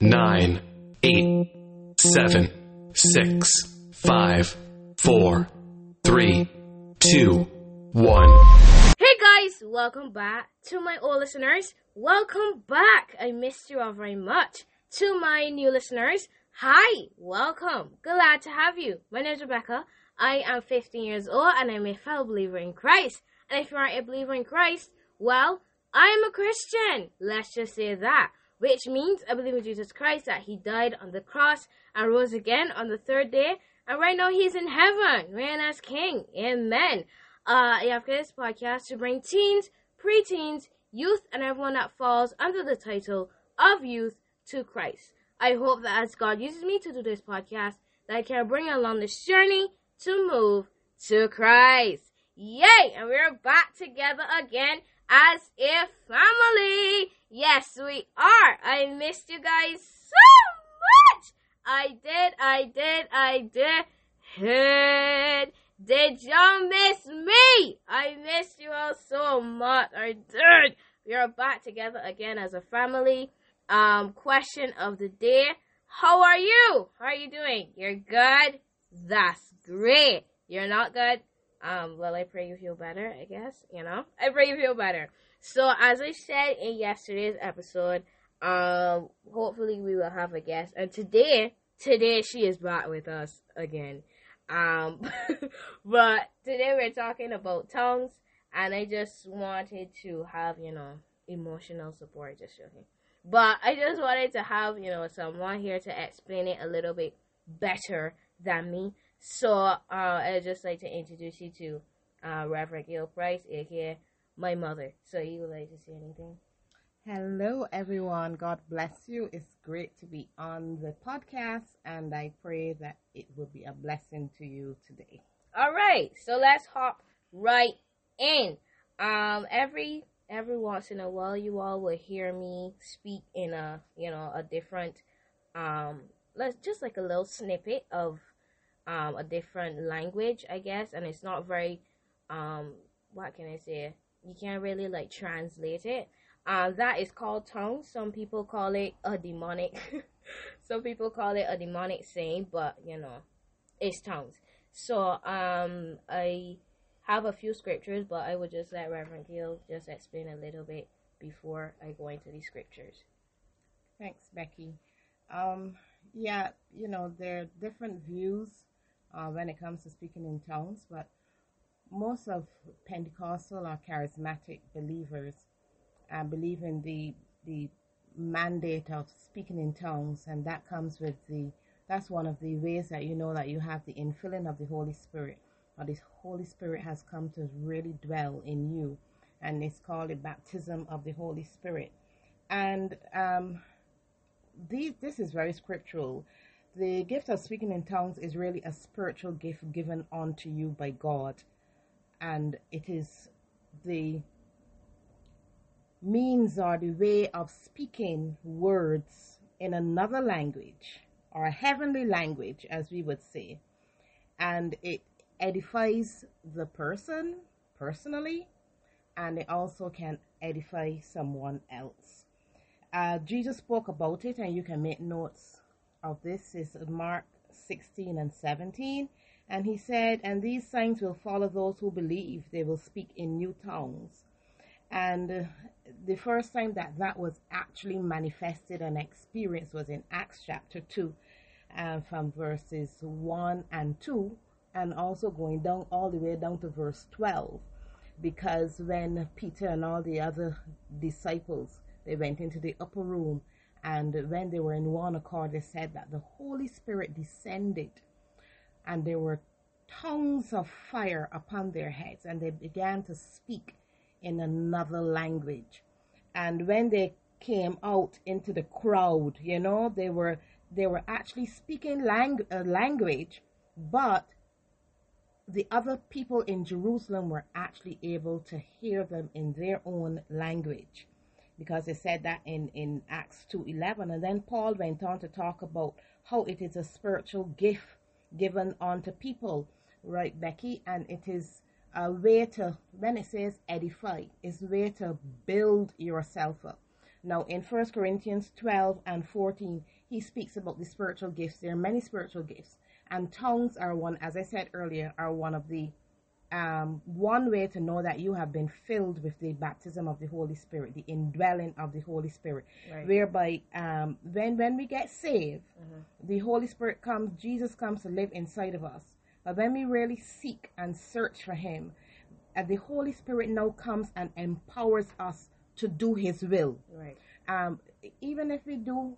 nine, eight, seven, six, five, four, three, two, one. Hey guys, welcome back to my old listeners. Welcome back. I missed you all very much. To my new listeners, hi, welcome. Glad to have you. My name is Rebecca. I am 15 years old and I'm a fellow believer in Christ. And if you aren't a believer in Christ, well, I am a Christian. Let's just say that. Which means I believe in Jesus Christ that He died on the cross and rose again on the third day. And right now He's in heaven, reigning as King. Amen. Uh, I have this podcast to bring teens, preteens, youth, and everyone that falls under the title of youth to Christ. I hope that as God uses me to do this podcast, that I can bring along this journey to move to Christ. Yay! And we're back together again as a family. Yes, we are. I missed you guys so much. I did, I did, I did. Did y'all miss me? I missed you all so much. I did. We are back together again as a family. Um, question of the day. How are you? How are you doing? You're good? That's great. You're not good? Um, well, I pray you feel better, I guess, you know? I pray you feel better. So, as I said in yesterday's episode, um, hopefully we will have a guest. And today, today she is back with us again. Um, but today we're talking about tongues, and I just wanted to have, you know, emotional support, just joking. But I just wanted to have, you know, someone here to explain it a little bit better than me. So uh, I'd just like to introduce you to uh, Reverend Gail Price, aka my mother. So you would like to say anything? Hello, everyone. God bless you. It's great to be on the podcast, and I pray that it will be a blessing to you today. All right, so let's hop right in. Um, every every once in a while, you all will hear me speak in a you know a different um, let's just like a little snippet of um a different language, I guess, and it's not very um what can I say? You can't really like translate it. Uh, that is called tongues. Some people call it a demonic. Some people call it a demonic saying, but you know, it's tongues. So um, I have a few scriptures, but I would just let Reverend Gill just explain a little bit before I go into these scriptures. Thanks, Becky. Um, yeah, you know, there are different views uh, when it comes to speaking in tongues, but most of Pentecostal are charismatic believers and believe in the the mandate of speaking in tongues, and that comes with the that's one of the ways that you know that you have the infilling of the Holy Spirit, or this Holy Spirit has come to really dwell in you, and it's called the baptism of the Holy Spirit, and um, the, this is very scriptural. The gift of speaking in tongues is really a spiritual gift given unto you by God, and it is the means or the way of speaking words in another language or a heavenly language, as we would say, and it edifies the person personally, and it also can edify someone else. Uh, Jesus spoke about it, and you can make notes of this. Is Mark 16 and 17. And he said, And these signs will follow those who believe. They will speak in new tongues. And uh, the first time that that was actually manifested and experienced was in Acts chapter 2, uh, from verses 1 and 2, and also going down all the way down to verse 12. Because when Peter and all the other disciples they went into the upper room, and when they were in one accord, they said that the Holy Spirit descended, and there were tongues of fire upon their heads, and they began to speak in another language. And when they came out into the crowd, you know, they were they were actually speaking lang- uh, language, but the other people in Jerusalem were actually able to hear them in their own language because it said that in, in Acts 2.11. And then Paul went on to talk about how it is a spiritual gift given unto people, right, Becky? And it is a way to, when it says edify, it's way to build yourself up. Now, in 1 Corinthians 12 and 14, he speaks about the spiritual gifts. There are many spiritual gifts, and tongues are one, as I said earlier, are one of the um, one way to know that you have been filled with the baptism of the Holy Spirit, the indwelling of the Holy Spirit, Right. whereby um, when when we get saved, the Holy Spirit comes, Jesus comes to live inside of us. But when we really seek and search for Him, uh, the Holy Spirit now comes and empowers us to do His will. Right. Um, even if we do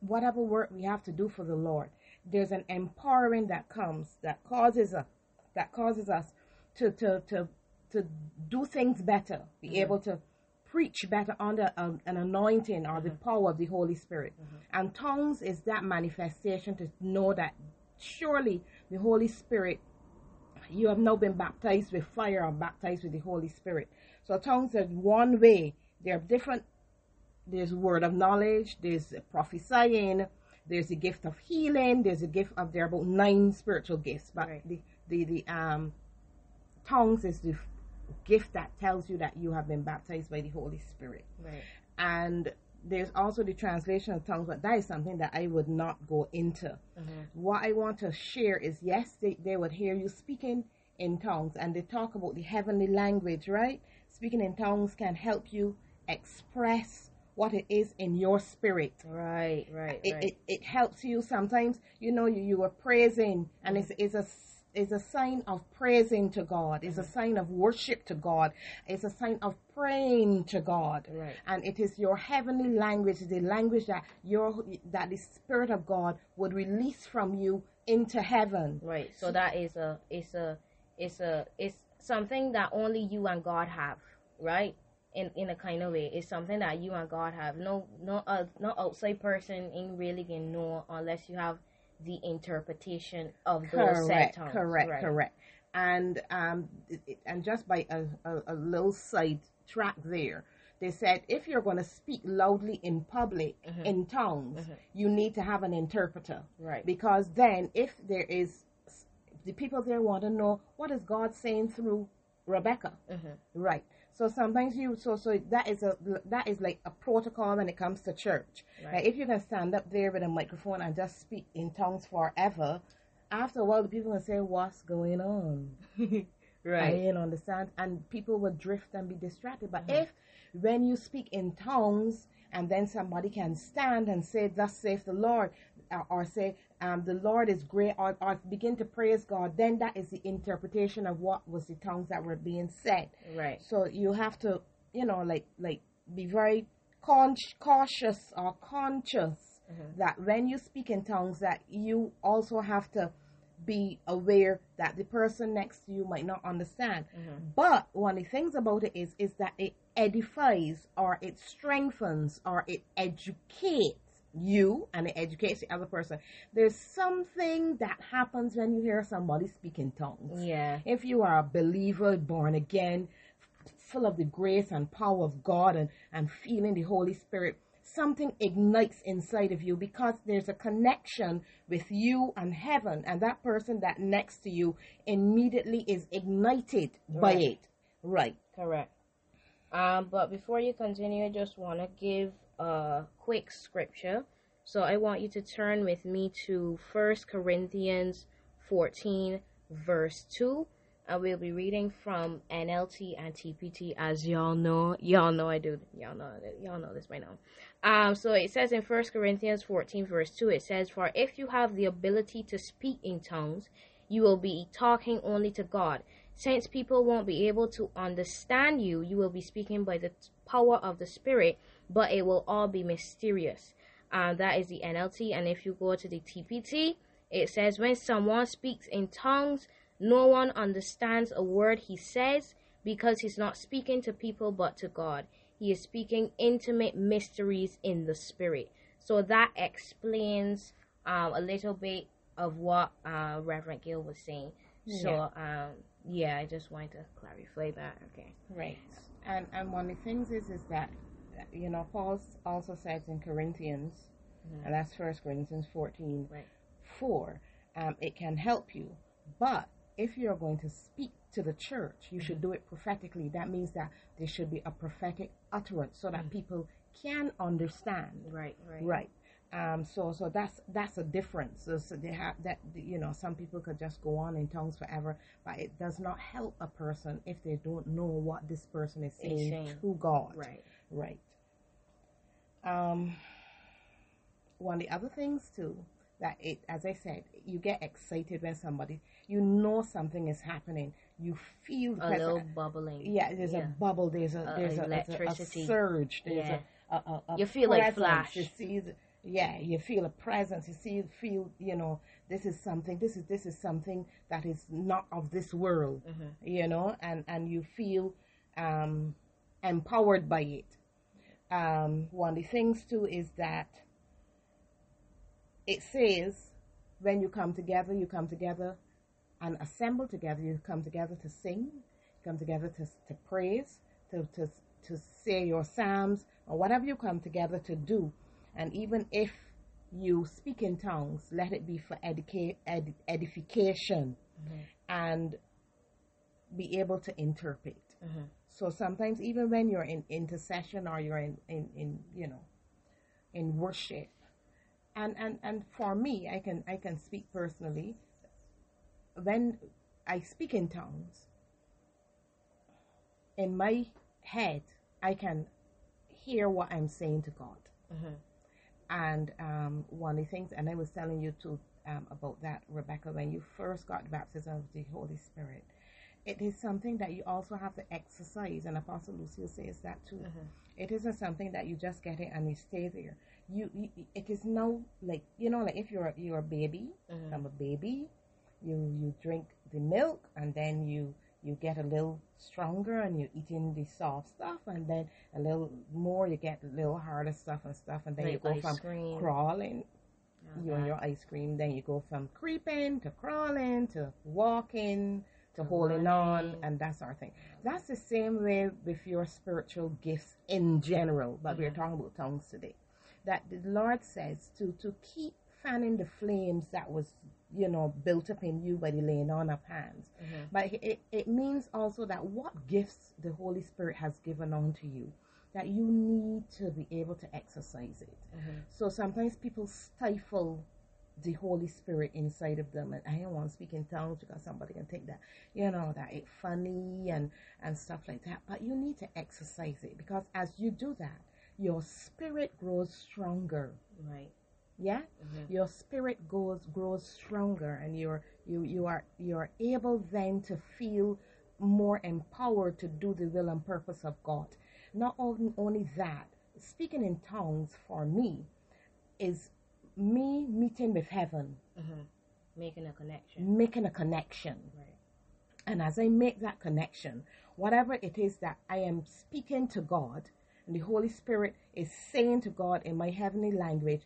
whatever work we have to do for the Lord, there's an empowering that comes that causes us that causes us to to to to do things better, be mm-hmm. able to preach better under um, an anointing or the mm-hmm. power of the Holy Spirit. Mm-hmm. And tongues is that manifestation to know that surely the Holy Spirit you have now been baptized with fire or baptized with the Holy Spirit. So tongues is one way. There are different there's word of knowledge, there's prophesying, there's a gift of healing, there's a gift of there are about nine spiritual gifts. But Right. the, the the um tongues is the gift that tells you that you have been baptized by the Holy Spirit. Right. And there's also the translation of tongues, but that is something that I would not go into. What I want to share is yes, they, they would hear you speaking in tongues and they talk about the heavenly language, right? Speaking in tongues can help you express what it is in your spirit. Right. Right. It, right. it, it helps you sometimes, you know, you, you are praising and it's, it's a is a sign of praising to God. It's a sign of worship to God. It's a sign of praying to God. Right. And it is your heavenly language, the language that your that the Spirit of God would release from you into heaven. Right. So that is a it's a it's a it's something that only you and God have, right? In in a kind of way, it's something that you and God have. No no uh, no outside person ain't really gonna know unless you have the interpretation of those Correct, tongues. correct, right. correct. And um, and just by a, a, a little side track there, they said if you're going to speak loudly in public mm-hmm. in tongues, mm-hmm. you need to have an interpreter, Right. Because then, if there is, the people there want to know what is God saying through Rebecca, mm-hmm. right? So sometimes you so so that is a that is like a protocol when it comes to church. Right. Like if you can stand up there with a microphone and just speak in tongues forever, after a while the people will say, "What's going on?" I Right. didn't understand, and people will drift and be distracted. But Mm-hmm. if when you speak in tongues and then somebody can stand and say, "Thus saith the Lord," or, or say, um, "The Lord is great," or, or begin to praise God, then that is the interpretation of what was the tongues that were being said. Right. So you have to, you know, like like be very con- cautious or conscious mm-hmm. that when you speak in tongues, that you also have to be aware that the person next to you might not understand. Mm-hmm. But one of the things about it is is that it edifies or it strengthens or it educates you and it educates the other person. There's something that happens when you hear somebody speak in tongues Yeah. if you are a believer, born again, full of the grace and power of God and, and feeling the Holy Spirit, something ignites inside of you because there's a connection with you and heaven, and that person that next to you immediately is ignited by it. Right. Correct. Um, but before you continue, I just want to give a quick scripture. So I want you to turn with me to First Corinthians 14, verse 2. And we'll be reading from NLT and TPT, as y'all know. Y'all know I do. Y'all know. Y'all know this by now. Um, so it says in First Corinthians 14, verse 2, it says, For if you have the ability to speak in tongues, you will be talking only to God. Since people won't be able to understand you, you will be speaking by the power of the Spirit, but it will all be mysterious. Um, that is the NLT. And if you go to the TPT, it says, When someone speaks in tongues, no one understands a word he says because he's not speaking to people but to God. He is speaking intimate mysteries in the Spirit. So that explains um, a little bit of what uh, Reverend Gill was saying. So, um, yeah, I just wanted to clarify that. Okay. Right. And and one of the things is is that you know Paul also says in Corinthians, and that's First Corinthians fourteen Right. four. Um, it can help you, but if you're going to speak to the church, you should do it prophetically. That means that there should be a prophetic utterance so that people can understand. Right, right. Right. Um, so so that's that's a difference. So, so they have that you know some people could just go on in tongues forever, but it does not help a person if they don't know what this person is saying saying. to God. Right. Right. Um, one of the other things too that it, as I said, you get excited when somebody you know something is happening. You feel A little bubbling. yeah, there's a bubble. There's a Uh, there's a, there's a- surge. There's Yeah. a, a, a, You feel like. Flash. You see, yeah, you feel a presence. You see, feel you know this is something. This is this is something that is not of this world. Mm-hmm. You know, and and you feel um, empowered by it. Um, one of the things too is that it says when you come together, you come together and assemble together. You come together to sing, you come together to, to praise, to, to, to say your psalms, or whatever you come together to do. And even if you speak in tongues, let it be for educa- ed- edification and be able to interpret. So sometimes, even when you're in intercession or you're in, in, in you know, in worship, and, and, and for me, I can I can speak personally. When I speak in tongues, in my head, I can hear what I'm saying to God. And um, one of the things, and I was telling you too um, about that, Rebecca, when you first got baptism of the Holy Spirit, it is something that you also have to exercise, and Apostle Lucio says that too. Uh-huh. It isn't something that you just get it and you stay there. You, you it is now like you know, like if you're you're a baby, uh-huh. I'm a baby, you you drink the milk and then you you get a little stronger and you're eating the soft stuff and then a little more you get a little harder stuff and stuff and then you go from cream. crawling you and uh-huh. your ice cream then you go from creeping to crawling to walking to holding on and that sort of thing. That's the same way with your spiritual gifts in general but we're mm-hmm. talking about tongues today. That the lord says to to keep fanning the flames that was you know built up in you by the laying on of hands. Mm-hmm. But it, it means also that what gifts the holy spirit has given unto you that you need to be able to exercise it. Mm-hmm. So sometimes people stifle the Holy Spirit inside of them, and I don't want to speak in tongues because somebody can think that you know that it's funny and and stuff like that. But you need to exercise it because as you do that, your spirit grows stronger. Right. Yeah, mm-hmm. your spirit goes grows stronger, and you're you you are you're able then to feel more empowered to do the will and purpose of God. Not only only that, speaking in tongues for me is me meeting with heaven, mm-hmm. Making a connection. making a connection. Right. And as I make that connection, whatever it is that I am speaking to God, and the Holy Spirit is saying to God in my heavenly language,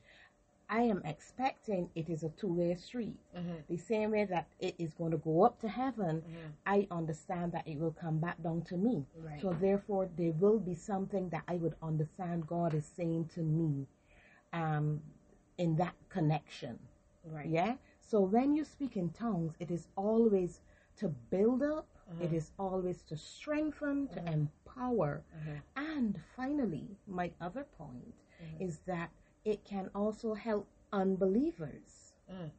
I am expecting it is a two way street. Mm-hmm. The same way that it is going to go up to heaven, mm-hmm. I understand that it will come back down to me. Right. So, therefore, there will be something that I would understand God is saying to me um, in that connection. Right. Yeah. So when you speak in tongues, it is always to build up. Uh-huh. it is always to strengthen, to uh-huh. empower, uh-huh. and finally, my other point is that it can also help unbelievers. Mm.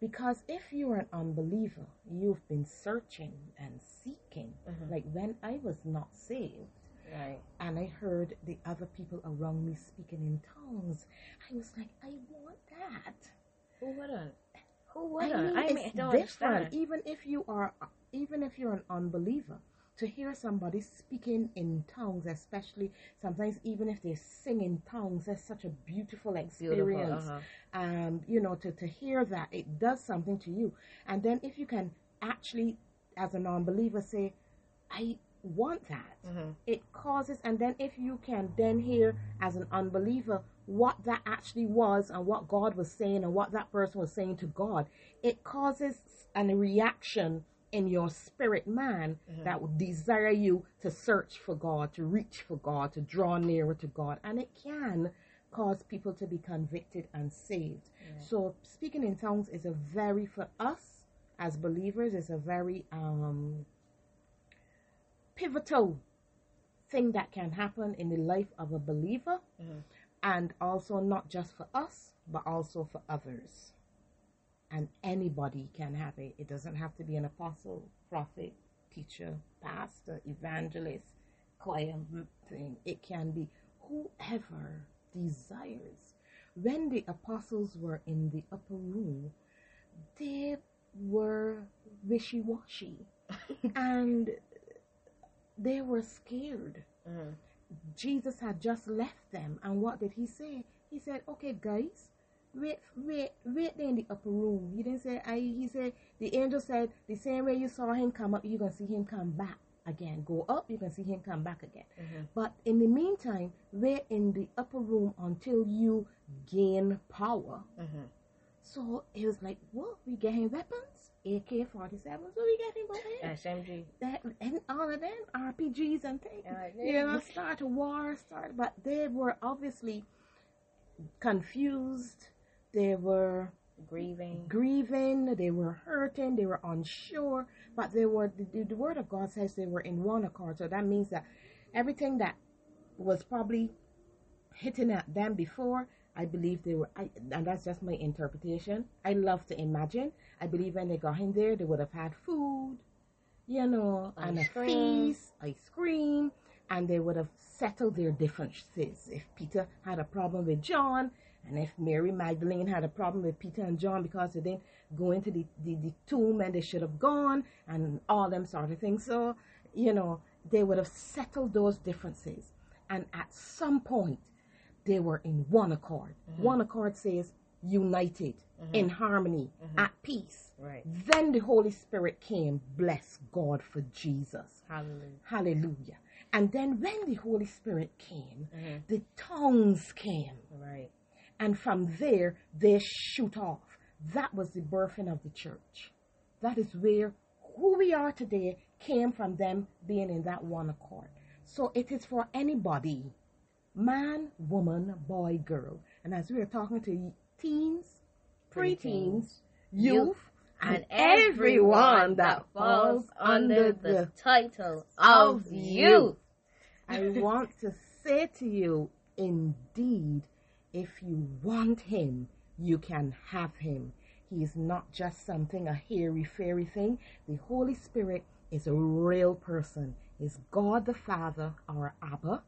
Because if you're an unbeliever, you've been searching and seeking. Like when I was not saved, Right. and I heard the other people around me speaking in tongues, I was like, I want that. Who wouldn't? Who I wouldn't? mean, I, it's mean, don't different. understand. Even if you are, even if you're an unbeliever, to hear somebody speaking in tongues, especially sometimes even if they sing in tongues, that's such a beautiful experience. uh-huh. Um, you know, to to hear that it does something to you, and then if you can actually, as a non-believer, say, I want that. It causes, and then if you can then hear as an unbeliever what that actually was and what God was saying and what that person was saying to God, it causes an reaction in your spirit man that would desire you to search for God, to reach for God, to draw nearer to God, and it can cause people to be convicted and saved. So speaking in tongues is a very for us as believers is a very um pivotal thing that can happen in the life of a believer, mm-hmm. and also not just for us, but also for others. And anybody can have it. It doesn't have to be an apostle, prophet, teacher, pastor, evangelist, choir thing. It can be whoever desires. When the apostles were in the upper room, they were wishy washy and they were scared. Mm. Jesus had just left them, and what did he say? He said, "Okay, guys, wait, wait, wait there in the upper room." He didn't say, "I." He said, "The angel said the same way you saw him come up, you're gonna see him come back again. Go up, you can see him come back again. Mm-hmm. But in the meantime, wait in the upper room until you gain power." Mm-hmm. So it was like, "What? We getting weapons?" AK forty seven. So we getting weapons SMG. that and all of them RPGs and things. Yeah, you know, start a war, start, but they were obviously confused. They were Grieving. grieving. They were hurting. They were unsure. But they were. The, the word of God says they were in one accord. So that means that everything that was probably hitting at them before. I believe they were, I, and that's just my interpretation. I love to imagine. I believe when they got in there, they would have had food, you know, and a Ice cream. feast, ice cream, and they would have settled their differences. If Peter had a problem with John, and if Mary Magdalene had a problem with Peter and John because they didn't go into the, the, the tomb and they should have gone, and all them sort of things. So, you know, they would have settled those differences. And at some point, they were in one accord. Mm-hmm. One accord says united, mm-hmm. in harmony, mm-hmm. at peace. Right. Then the Holy Spirit came. Bless God for Jesus. Hallelujah. Hallelujah. And then when the Holy Spirit came, the tongues came. Right. And from there, they shoot off. That was the birthing of the church. That is where who we are today came from them being in that one accord. So it is for anybody man, woman, boy, girl. And as we are talking to teens, preteens, youth, and everyone that falls under the title of youth. I want to say to you, indeed, if you want him, you can have him. He is not just something, a hairy fairy thing. The Holy Spirit is a real person. Is God the Father, our Abba.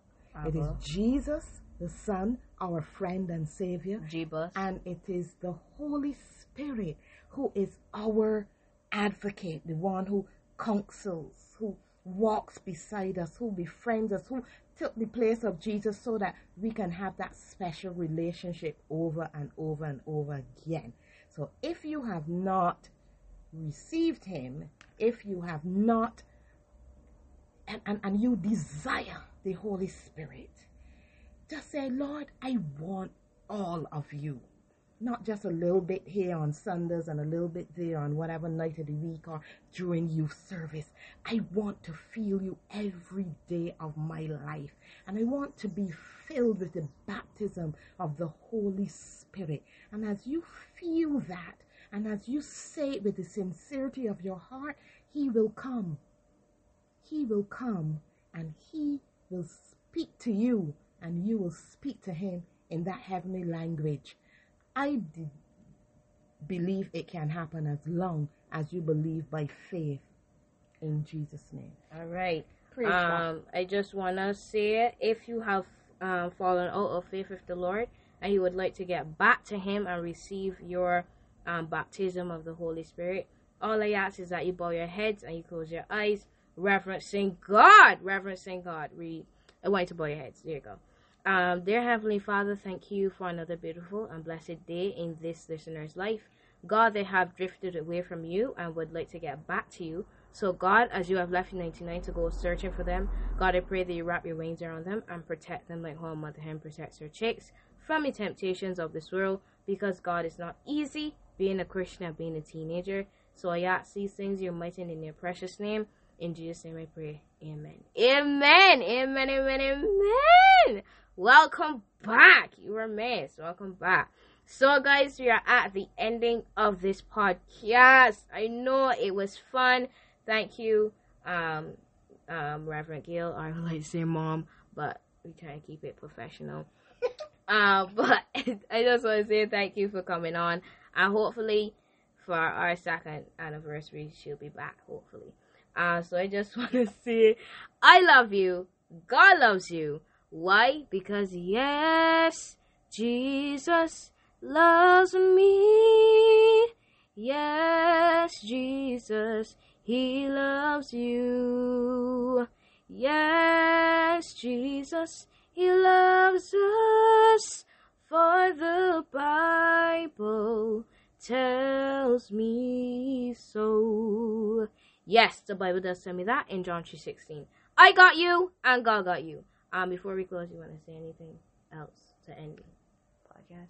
It is Jesus the Son, our friend and Savior. G-Bus. And it is the Holy Spirit who is our advocate, the one who counsels, who walks beside us, who befriends us, who took the place of Jesus so that we can have that special relationship over and over and over again. So if you have not received Him, if you have not, and, and, and you desire the Holy Spirit, just say, Lord, I want all of you. Not just a little bit here on Sundays and a little bit there on whatever night of the week or during youth service. I want to feel you every day of my life. And I want to be filled with the baptism of the Holy Spirit. And as you feel that, and as you say it with the sincerity of your heart, He will come. He will come and He will speak to you, and you will speak to Him in that heavenly language. I d- believe it can happen as long as you believe by faith in Jesus' name. All right. Praise God. um, I just want to say if you have um, fallen out of faith with the Lord and you would like to get back to Him and receive your um, baptism of the Holy Spirit, all I ask is that you bow your heads and you close your eyes, reverencing God. Reverencing God. Read. I want to bow your heads. There you go. Um, dear Heavenly Father, thank you for another beautiful and blessed day in this listener's life. God, they have drifted away from you and would like to get back to you. So, God, as you have left 99 to go searching for them, God, I pray that you wrap your wings around them and protect them like how a mother hen protects her chicks from the temptations of this world. Because, God, is not easy being a Christian and being a teenager. So, I ask these things, your mighty in your precious name. In Jesus' name I pray. Amen. Amen. Amen. Amen. Amen. Welcome back. You were missed. Welcome back. So, guys, we are at the ending of this podcast. I know it was fun. Thank you. Um, um, Reverend Gill. I would like to say mom, but we try to keep it professional. uh, but I just want to say thank you for coming on, and hopefully for our second anniversary, she'll be back. Hopefully. Uh, so I just want to say, I love you. God loves you. Why? Because yes, Jesus loves me. Yes, Jesus, He loves you. Yes, Jesus, He loves us. For the Bible tells me so. Yes, the Bible does tell me that in John 3.16. I got you, and God got you. Um, before we close, you want to say anything else to end the podcast?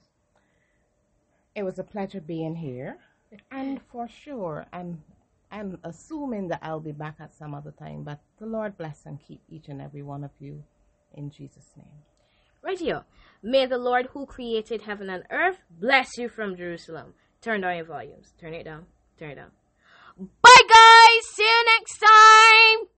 It was a pleasure being here. And for sure, I'm I'm assuming that I'll be back at some other time, but the Lord bless and keep each and every one of you in Jesus' name. Right here. May the Lord who created heaven and earth bless you from Jerusalem. Turn down your volumes. Turn it down. Turn it down. Bye! See you next time.